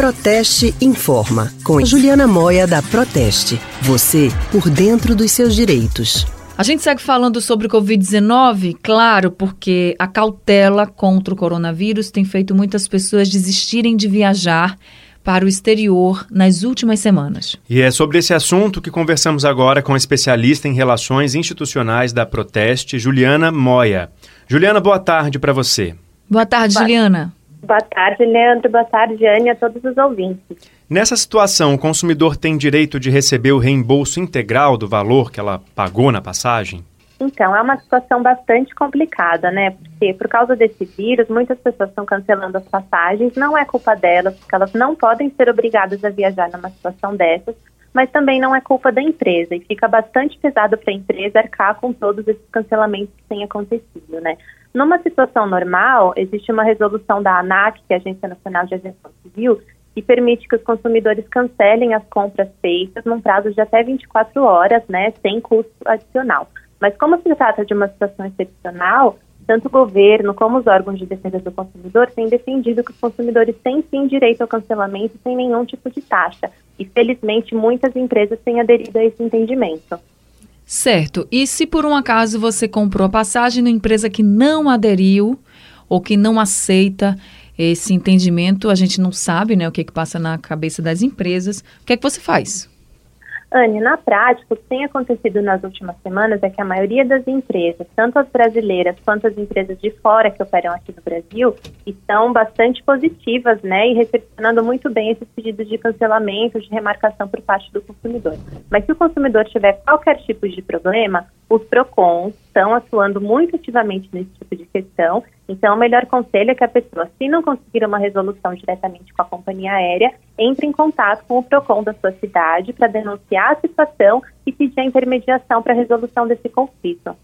Proteste Informa, com Juliana Moia da Proteste. Você por dentro dos seus direitos. A gente segue falando sobre o Covid-19, claro, porque a cautela contra o coronavírus tem feito muitas pessoas desistirem de viajar para o exterior nas últimas semanas. E é sobre esse assunto que conversamos agora com a especialista em relações institucionais da Proteste, Juliana Moia. Juliana, boa tarde para você. Boa tarde, boa, Juliana. Boa tarde, Leandro. Boa tarde, Anne, a todos os ouvintes. Nessa situação, o consumidor tem direito de receber o reembolso integral do valor que ela pagou na passagem? Então, é uma situação bastante complicada, né? Porque por causa desse vírus, muitas pessoas estão cancelando as passagens. Não é culpa delas, porque elas não podem ser obrigadas a viajar numa situação dessas, mas também não é culpa da empresa. E fica bastante pesado para a empresa arcar com todos esses cancelamentos que têm acontecido, né? Numa situação normal, existe uma resolução da ANAC, que é a Agência Nacional de Aviação Civil, que permite que os consumidores cancelem as compras feitas num prazo de até 24 horas, né, sem custo adicional. Mas como se trata de uma situação excepcional, tanto o governo como os órgãos de defesa do consumidor têm defendido que os consumidores têm sim direito ao cancelamento sem nenhum tipo de taxa. E felizmente muitas empresas têm aderido a esse entendimento. Certo. E se por um acaso você comprou a passagem na empresa que não aderiu ou que não aceita esse entendimento, a gente não sabe né, o que, que passa na cabeça das empresas, o que é que você faz? Anne, na prática, o que tem acontecido nas últimas semanas é que a maioria das empresas, tanto as brasileiras quanto as empresas de fora que operam aqui no Brasil, estão bastante positivas, né, e recepcionando muito bem esses pedidos de cancelamento, de remarcação por parte do consumidor. Mas se o consumidor tiver qualquer tipo de problema, os PROCONs estão atuando muito ativamente nesse tipo de questão. Então, o melhor conselho é que a pessoa, se não conseguir uma resolução diretamente com a companhia aérea, entre em contato com o PROCON da sua cidade para denunciar a situação e pedir a intermediação para a resolução desse conflito.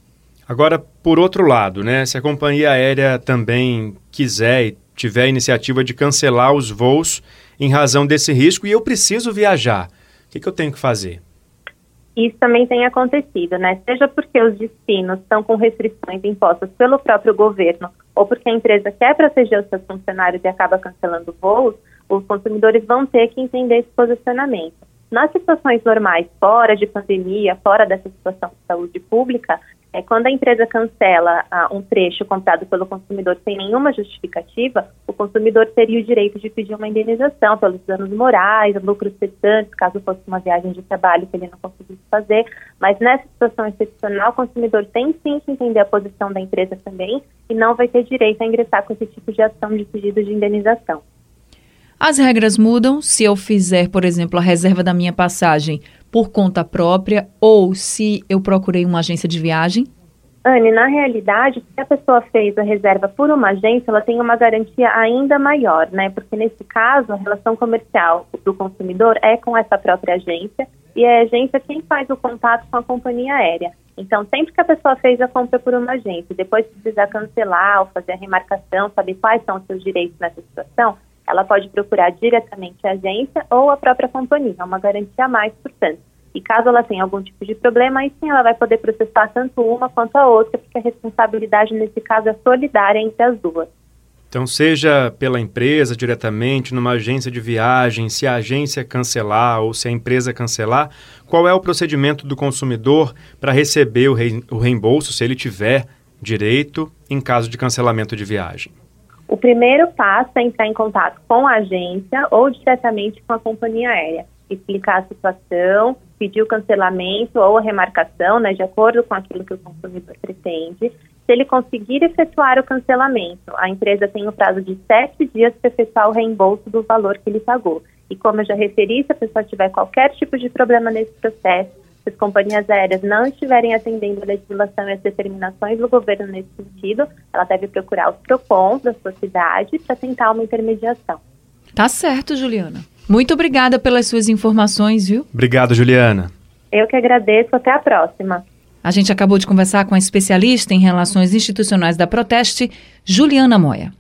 Agora, por outro lado, né, se a companhia aérea também quiser e tiver a iniciativa de cancelar os voos em razão desse risco e eu preciso viajar, o que, que eu tenho que fazer? Isso também tem acontecido, né? Seja porque os destinos estão com restrições impostas pelo próprio governo ou porque a empresa quer proteger os seus funcionários e acaba cancelando voos, os consumidores vão ter que entender esse posicionamento. Nas situações normais, fora de pandemia, fora dessa situação de saúde pública, é, quando a empresa cancela ah, um trecho comprado pelo consumidor sem nenhuma justificativa, o consumidor teria o direito de pedir uma indenização pelos danos morais, lucros cessantes, caso fosse uma viagem de trabalho que ele não conseguisse fazer. Mas nessa situação excepcional, o consumidor tem sim que entender a posição da empresa também e não vai ter direito a ingressar com esse tipo de ação de pedido de indenização. As regras mudam se eu fizer, por exemplo, a reserva da minha passagem por conta própria ou se eu procurei uma agência de viagem? Anne, na realidade, se a pessoa fez a reserva por uma agência, ela tem uma garantia ainda maior, né? Porque nesse caso, a relação comercial do consumidor é com essa própria agência e é a agência quem faz o contato com a companhia aérea. Então, sempre que a pessoa fez a compra por uma agência, depois precisar cancelar ou fazer a remarcação, saber quais são os seus direitos nessa situação, ela pode procurar diretamente a agência ou a própria companhia, é uma garantia a mais, portanto. E caso ela tenha algum tipo de problema, aí sim ela vai poder processar tanto uma quanto a outra, porque a responsabilidade nesse caso é solidária entre as duas. Então, seja pela empresa diretamente, numa agência de viagem, se a agência cancelar ou se a empresa cancelar, qual é o procedimento do consumidor para receber o reembolso, se ele tiver direito, em caso de cancelamento de viagem? O primeiro passo é entrar em contato com a agência ou diretamente com a companhia aérea, explicar a situação, pedir o cancelamento ou a remarcação, né, de acordo com aquilo que o consumidor pretende. Se ele conseguir efetuar o cancelamento, a empresa tem o prazo de sete dias para efetuar o reembolso do valor que ele pagou. E como eu já referi, se a pessoa tiver qualquer tipo de problema nesse processo, se as companhias aéreas não estiverem atendendo a legislação e as determinações do governo nesse sentido, ela deve procurar os PROCONs da sua cidade para tentar uma intermediação. Tá certo, Juliana. Muito obrigada pelas suas informações, viu? Obrigado, Juliana. Eu que agradeço. Até a próxima. A gente acabou de conversar com a especialista em relações institucionais da Proteste, Juliana Moya.